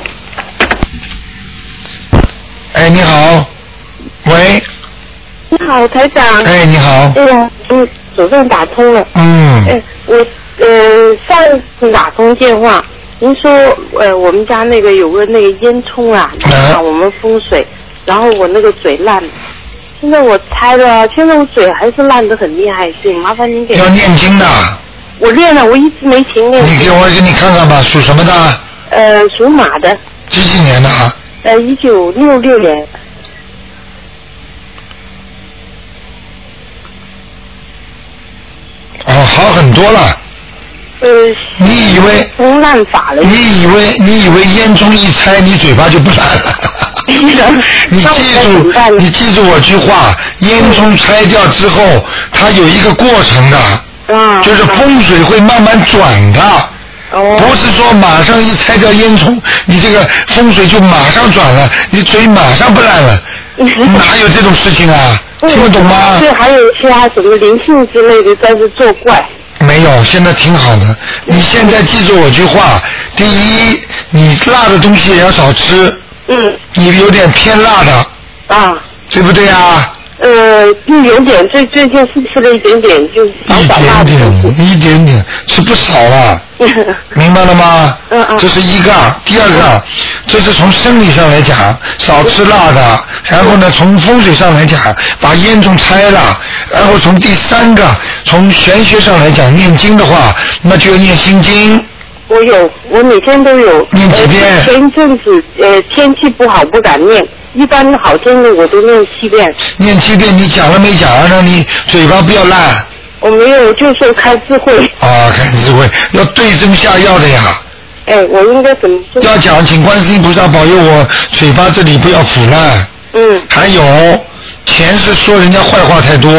哎，你好，喂，你好，台长。哎，你好，哎呀，嗯，总算打通了。嗯，哎，我呃上次打通电话，您说呃我们家那个有个那个烟囱啊，影响我们风水，然后我那个嘴烂，现在我拆了，现在我嘴还是烂得很厉害，所以麻烦您给。要念经的，我练了，我一直没停练。你给我给你看看吧，属什么的？呃，属马的，几几年的啊？呃，一九六六年。哦，好很多了。呃，你以为不烂法了？你以为你以为烟囱一拆，你嘴巴就不烂了？你记住，你记住我句话，烟囱拆掉之后，它有一个过程的。嗯，就是风水会慢慢转的。哦。不是说马上一拆掉烟囱，你这个风水就马上转了，你嘴马上不烂了，哪有这种事情啊？听不懂吗？对，还有其他什么灵性之类的在这作怪。没有，现在挺好的。你现在记住我句话：第一，你辣的东西也要少吃。嗯。你有点偏辣的。啊。对不对啊？呃，就有点，最最近是吃了一点点，就少一少辣点。点，一点点，吃不少了。明白了吗？嗯嗯。这是一个，第二个，这是从生理上来讲，少吃辣的。然后呢，从风水上来讲，把烟囱拆了。然后从第三个，从玄学上来讲，念经的话，那就要念心经。我有，我每天都有。念几遍呃前一阵子呃天气不好不敢念，一般好天的我都念七遍。念七遍，你讲了没讲啊？让你嘴巴不要烂我没有，就说开智慧。啊，开智慧，要对症下药的呀。哎，我应该怎么做？要讲，请观世音菩萨保佑我嘴巴这里不要腐烂。嗯。还有，前世说人家坏话太多，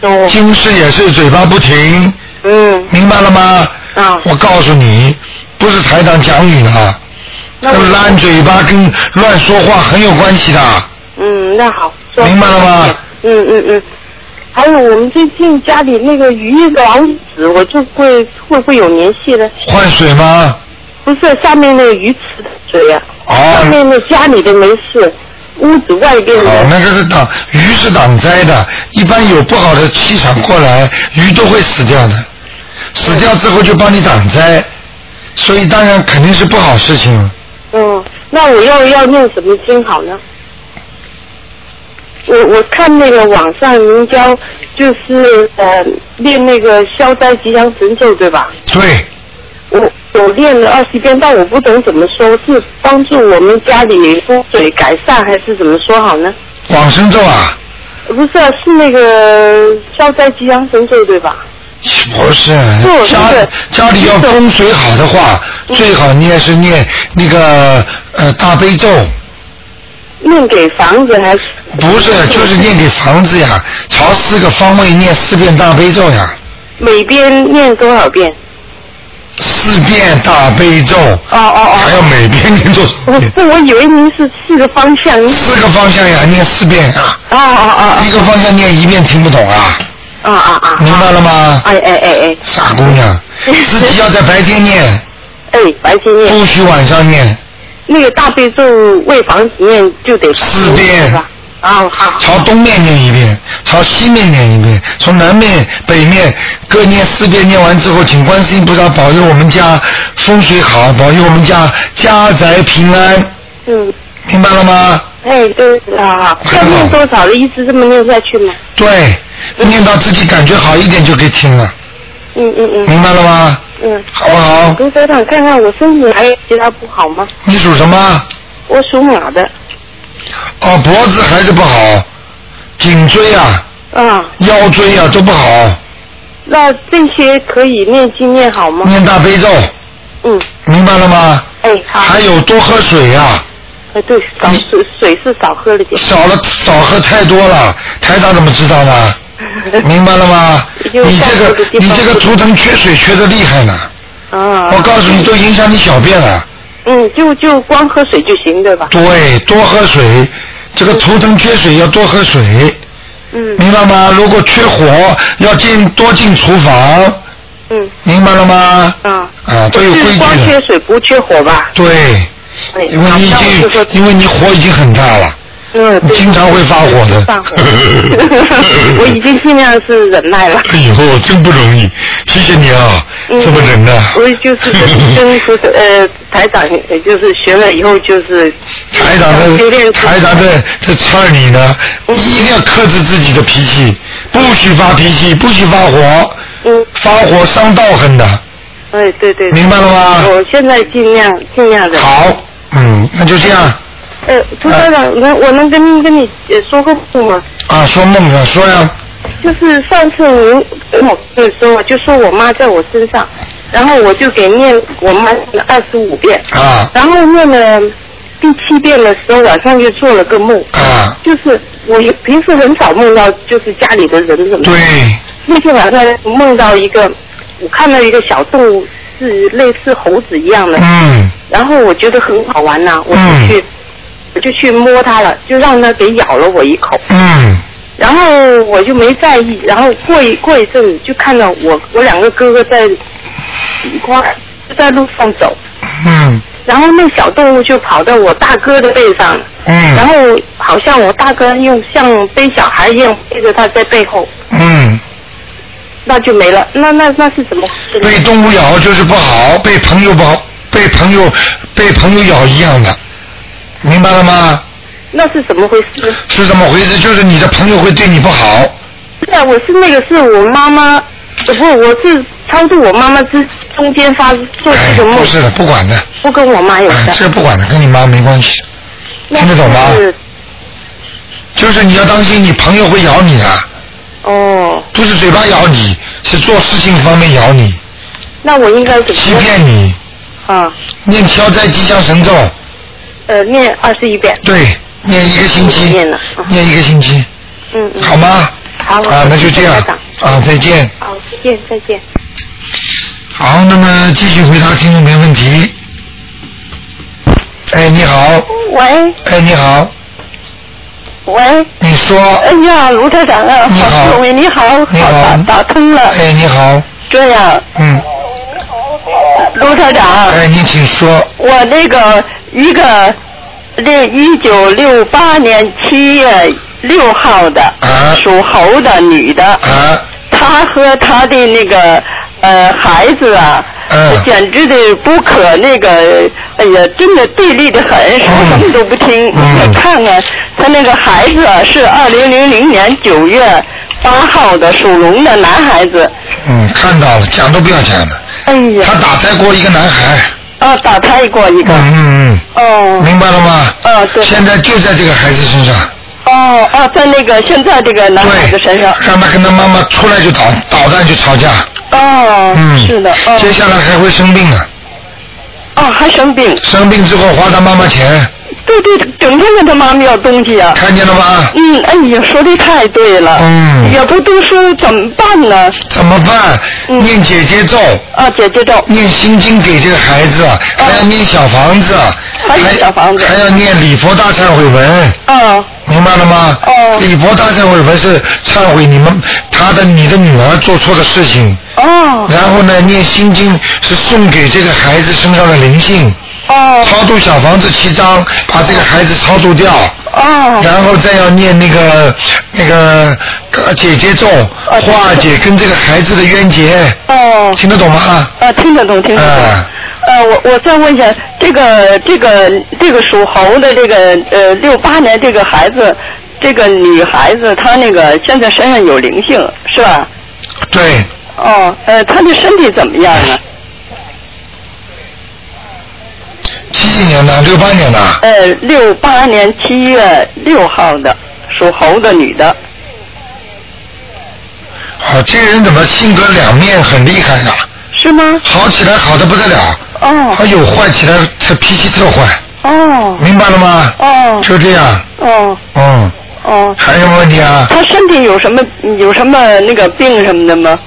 哦今世也是嘴巴不停。嗯。明白了吗？啊。我告诉你，不是台长讲你了，跟烂嘴巴跟乱说话很有关系的。嗯，那好。说明白了吗？嗯嗯嗯。还有我们最近家里那个鱼卵子，我就会会不会有联系呢？换水吗？不是下面那个鱼池的水啊，哦下面那家里的没事，屋子外边的。哦，那个是挡鱼是挡灾的，一般有不好的气场过来，鱼都会死掉的。死掉之后就帮你挡灾，所以当然肯定是不好事情。嗯，那我要要念什么经好呢？我我看那个网上您教就是呃练那个消灾吉祥神咒对吧？对。我我练了二十遍，但我不懂怎么说，是帮助我们家里风水改善，还是怎么说好呢？往生咒啊，不是啊，是那个消灾吉祥神咒对吧？不是是家是家里要风水好的话，最好念是念那个呃大悲咒。念给房子还是？不是，就是念给房子呀，朝四个方位念四遍大悲咒呀，每边念多少遍？四遍大悲咒。哦哦哦。还要每边念多少我遍？是我以为您是四个方向。四个方向呀，念四遍啊。哦哦哦。一个方向念一遍听不懂啊？啊啊啊！明白了吗？哎哎哎哎。傻姑娘，自己要在白天念。哎，白天念。不许晚上念。那个大悲咒为房子念就得四遍。啊好。朝东面念一遍，朝西面念一遍，从南面、北面各念四遍。念完之后，请观世音菩萨保佑我们家风水好，保佑我们家家宅平安。嗯。明白了吗？哎，对啊，要念多少的意思这么念下去吗？对，念到自己感觉好一点就可以听了，嗯嗯嗯。明白了吗？嗯。好不好？卢台长，看看我身体还有其他不好吗？你属什么？我属马的。哦，脖子还是不好，颈椎啊、啊，腰椎啊都不好，那这些可以念经念好吗？念大悲咒。嗯。明白了吗？哎，好。还有多喝水呀、哎，对，少水水是少喝了点。少了少喝太多了，台长怎么知道呢？明白了吗？你这个你这个图腾缺水缺的厉害呢，啊。我告诉你，都影响你小便了。嗯，就就光喝水就行，对吧？对，多喝水，这个图腾缺水要多喝水。嗯。明白吗？如果缺火，要进多进厨房。嗯。明白了吗？啊。啊，都有规矩就是光缺。水不缺火吧？对，哎因为你已经，因为你火已经很大了，嗯，对经常会发火的。发火 我已经尽量是忍耐了。哎呦，真不容易，谢谢你啊，嗯这么忍耐。我就是跟 跟菩萨呃台长，呃就是学了以后就是台长的台长在在劝你呢，你一定要克制自己的脾气，不许发脾气，不许发火，嗯，发火伤道行的。哎对对。明白了吗我现在尽量尽量忍。好，嗯，那就这样。呃，涂校长，能我能跟您跟你呃说个梦吗？啊，说梦啊，说呀，就是上次您跟我的时候，就说我妈在我身上，然后我就给念我妈二十五遍，啊，然后念了第七遍的时候，晚上就做了个梦，啊，就是我平时很少梦到就是家里的人什么。对，那天晚上梦到一个，我看到一个小动物是类似猴子一样的，嗯。然后我觉得很好玩呐、我就去、我就去摸它了，就让它给咬了我一口，嗯。然后我就没在意，然后过一过一阵子就看到我我两个哥哥在一块儿就在路上走，嗯。然后那小动物就跑到我大哥的背上，然嗯后好像我大哥用像背小孩一样背着他在背后，嗯，那就没了。那那那是怎么回事？被动物咬就是不好，被朋友不好，被朋友被朋友咬一样的，明白了吗？那是怎么回事？是怎么回事？就是你的朋友会对你不好，是啊，我是那个是我妈妈，呃不，我是超度我妈妈之中间发做哎，这个梦不，是的，不管的，不跟我妈有哎，关。这不管的，跟你妈没关系，听得懂吗？是就是你要当心，你朋友会咬你的，哦，不是嘴巴咬你，是做事情方面咬你，那我应该怎么？欺骗你，啊，念消灾吉祥神咒，呃，念二十一遍。对，念一个星期念了，嗯念一个星期，嗯嗯。好吗？好。啊，那就这样啊，再见。好，再见，再见。好，那么继续回答听众朋友问题。哎，你好，喂哎，你好，喂，你说，哎呀，卢台长啊，你好。各位你好，你好。打打通了，哎，你好，这样，嗯，卢台长，哎，你请说，我那个一个那一九六八年七月六号的，啊。属猴的女的，啊，她和她的那个呃孩子啊，嗯简直的不可那个，哎呀，真的对立的很，说什么都不听。嗯你看看，他那个孩子啊，是二零零零年九月八号的属龙的男孩子。嗯，看到了，讲都不要讲了。哎呀，他打胎过一个男孩，啊，打胎过一个。嗯嗯哦嗯，明白了吗？哦，对。现在就在这个孩子身上，哦哦，在那个现在这个男孩子身上。让他跟他妈妈出来就捣捣蛋就吵架，哦，嗯，是的，哦。接下来还会生病呢，哦，还生病。生病之后花他妈妈钱，对对，整天跟他妈妈要东西啊。看见了吗？嗯，哎呀，说的太对了。嗯也不读书怎么办呢？怎么办？嗯念姐姐咒，啊，姐姐咒。念心经给这个孩子，还要念小房子，还有小房子。还要念礼佛大忏悔文，哦。明白了吗？哦。礼佛大忏悔文是忏悔你们他的你的女儿做错的事情，哦。然后呢，念心经是送给这个孩子身上的灵性，哦超度小房子七张，把这个孩子超度掉。哦然后再要念那个那个呃姐姐咒，化解跟这个孩子的冤结，哦。听得懂吗？啊，听得懂，听得懂。啊呃，我我再问一下，这个这个这个属猴的这个呃六八年这个孩子，这个女孩子她那个现在身上有灵性是吧？对，哦，呃，她的身体怎么样呢？七几年的，六八年的，呃，六八年七月六号的，属猴的女的。啊，这个人怎么性格两面很厉害呀、是吗？好起来好的不得了，哦还有坏起来他脾气特坏，哦明白了吗？哦就这样，哦嗯，哦。还有什么问题啊？他身体有什么有什么那个病什么的吗？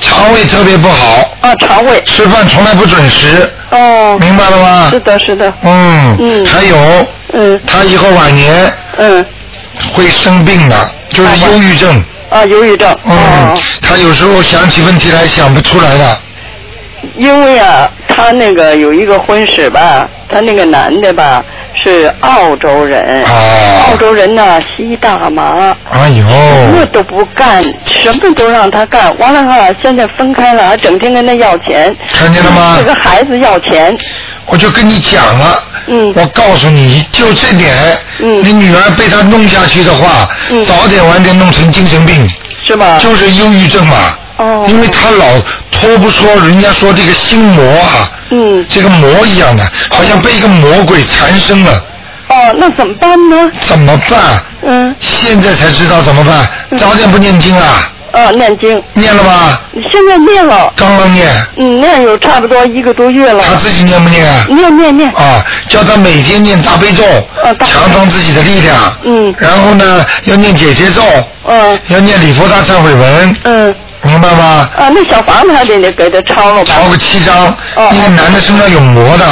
肠胃特别不好，啊，肠胃。吃饭从来不准时，哦。明白了吗是的，是的。嗯，嗯还有，嗯他以后晚年嗯会生病的，就是忧郁症。啊，忧郁症。嗯哦。，他有时候想起问题来想不出来的。因为啊，他那个有一个婚史吧，他那个男的吧是澳洲人。哦澳洲人呢吸大麻。哎呦，什么都不干，什么都让他干。完了哈，现在分开了，还整天跟他要钱。看见了吗这个孩子要钱。我就跟你讲了，嗯我告诉你就这点，嗯你女儿被他弄下去的话，嗯早点晚点弄成精神病，就是忧郁症嘛。哦因为他老脱不说人家说这个心魔啊，嗯。这个魔一样的，好像被一个魔鬼缠身了，哦，那怎么办呢？怎么办？嗯。现在才知道怎么办，早点不念经啊。啊，念经。念了吗？现在念了。刚刚念。嗯，念有差不多一个多月了。他自己念不念啊？念念念。啊，叫他每天念大悲咒，强壮自己的力量。嗯。然后呢，要念姐姐咒。嗯。要念礼佛大忏悔文。嗯。明白吗？啊，那小房子还得得给他抄了吧？抄个七张。哦。那个男的身上有魔的。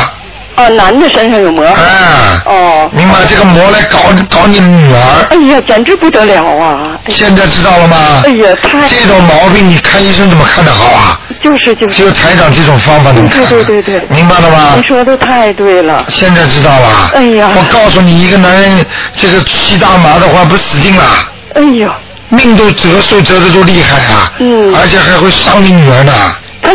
哦，男的身上有魔。哎。哦。明白这个魔来搞搞你女儿。哎呀，简直不得了啊！现在知道了吗？哎呀，太这种毛病，你看医生怎么看得好啊？就是就是。只有台长这种方法能看。对对对对。明白了吗？你说的太对了。现在知道了。哎呀。我告诉你，一个男人这个吸大麻的话，不死定了。哎呀。命都折寿折的都厉害啊。嗯。而且还会伤你女儿呢。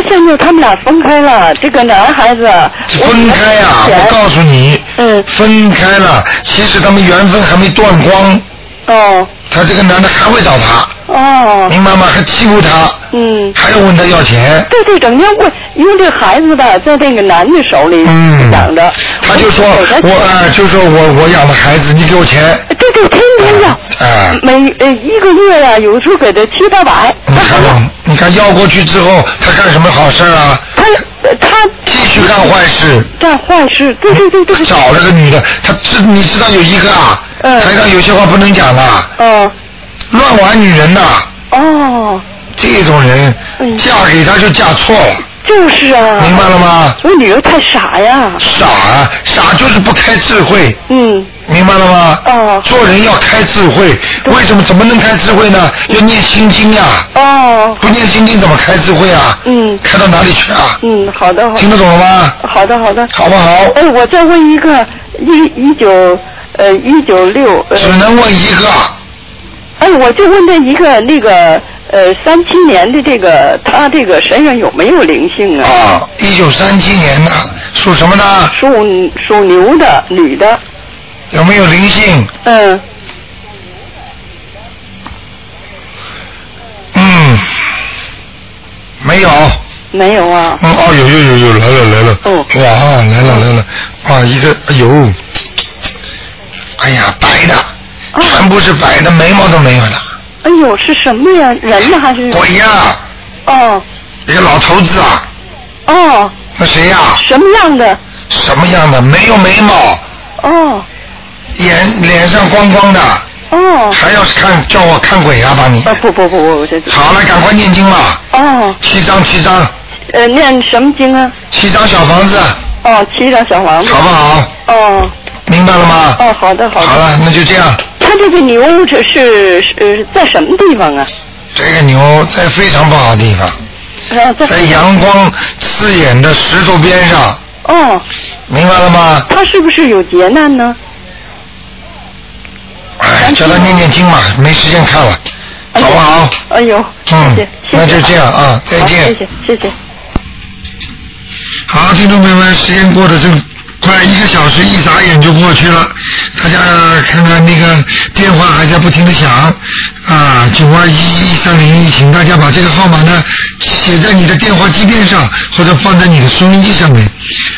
他现在他们俩分开了，这个男孩子。分开呀、我告诉你。嗯。分开了，其实他们缘分还没断光。哦。他这个男的还会找他。哦。明白吗？还欺负他。嗯。还要问他要钱。对对，整天问，因为这孩子吧，在那个男的手里养着。他就说，我呃，就说我我养的孩子，你给我钱。对对，天天要。哎。每呃一个月呀，有时候给他七八百。你看，你看要过去之后，他干什么好事啊？他他继续干坏事。干坏事，对对对对。找了个女的，他知你知道有一个啊，台上有些话不能讲的。哦。乱玩女人的。哦。这种人，嫁给他就嫁错了。就是啊。明白了吗？我女儿太傻呀。傻啊，傻就是不开智慧。嗯。明白了吗？哦。做人要开智慧，为什么怎么能开智慧呢？要念心经呀。哦。不念心经怎么开智慧啊？嗯。开到哪里去啊？嗯，好的好的。听得懂了吗？好的好的。好不好？哎，我再问一个，一一九呃一九六。只能问一个。哎，我就问这一个那个呃三七年的这个他这个身上有没有灵性啊？啊，一九三七年的，属什么呢？属属牛的女的。有没有灵性？嗯。嗯，没有。没有啊。嗯，哦，有有有有来了来了。哦。哇，来了来了，啊，一个，哎呦，哎呀，白的，全部是白的，眉毛都没有的。哎呦，是什么呀？人呢还是？鬼呀！哦。一个老头子啊。哦。那谁呀？什么样的？什么样的？没有眉毛。哦。眼脸上光光的。哦。还要是看叫我看鬼啊，把你。啊不不不，我这。好了，赶快念经吧。哦。七张七张。呃，念什么经啊？七张小房子。哦，七张小房子。好不好？哦。明白了吗？哦，好的好的。好了，那就这样。他这个牛这是是在什么地方啊？这个牛在非常不好的地方，啊，在在阳光刺眼的石头边上，哦。明白了吗？他是不是有劫难呢？哎，叫他念念经嘛，没时间看了，好不好？哎呦，嗯，谢谢那就这样啊，再见。谢谢谢谢。好，听众朋友们，时间过得真快，一个小时一眨眼就过去了。大家看看那个电话还在不停的响啊，九二一一三零一，请大家把这个号码呢写在你的电话机边上，或者放在你的收音机上面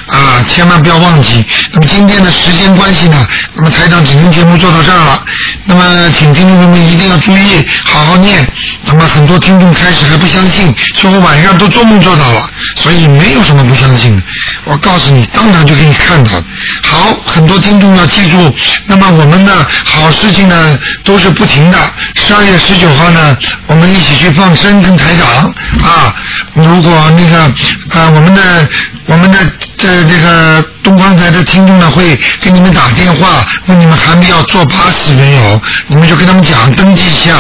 啊，千万不要忘记。那么今天的时间关系呢，那么台长只能节目做到这儿了。那么请听众朋友们一定要注意，好好念。那么很多听众开始还不相信，说我晚上都做梦做到了，所以没有什么不相信的。我告诉你，当场就给你看到。好，很多听众要记住，那么我们呢，好事情呢都是不停的。十二月十九号呢，我们一起去放生跟台长啊。如果那个啊，我们的我们的这这个东方台的听众呢，会给你们打电话，问你们还没要做八死没有，你们就跟他们讲登记一下。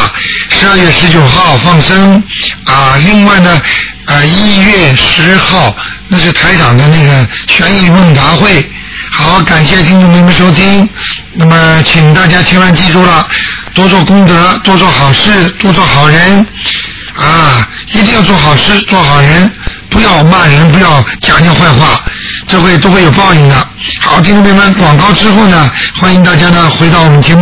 十二月十九号放生啊，另外呢，啊，一月十号那是台长的那个悬疑问答会。好，感谢听众朋友们收听。那么，请大家千万记住了，多做功德，多做好事，多做好人啊！一定要做好事，做好人，不要骂人，不要讲人坏话，这会都会有报应的。好，听众朋友们，广告之后呢，欢迎大家呢回到我们节目。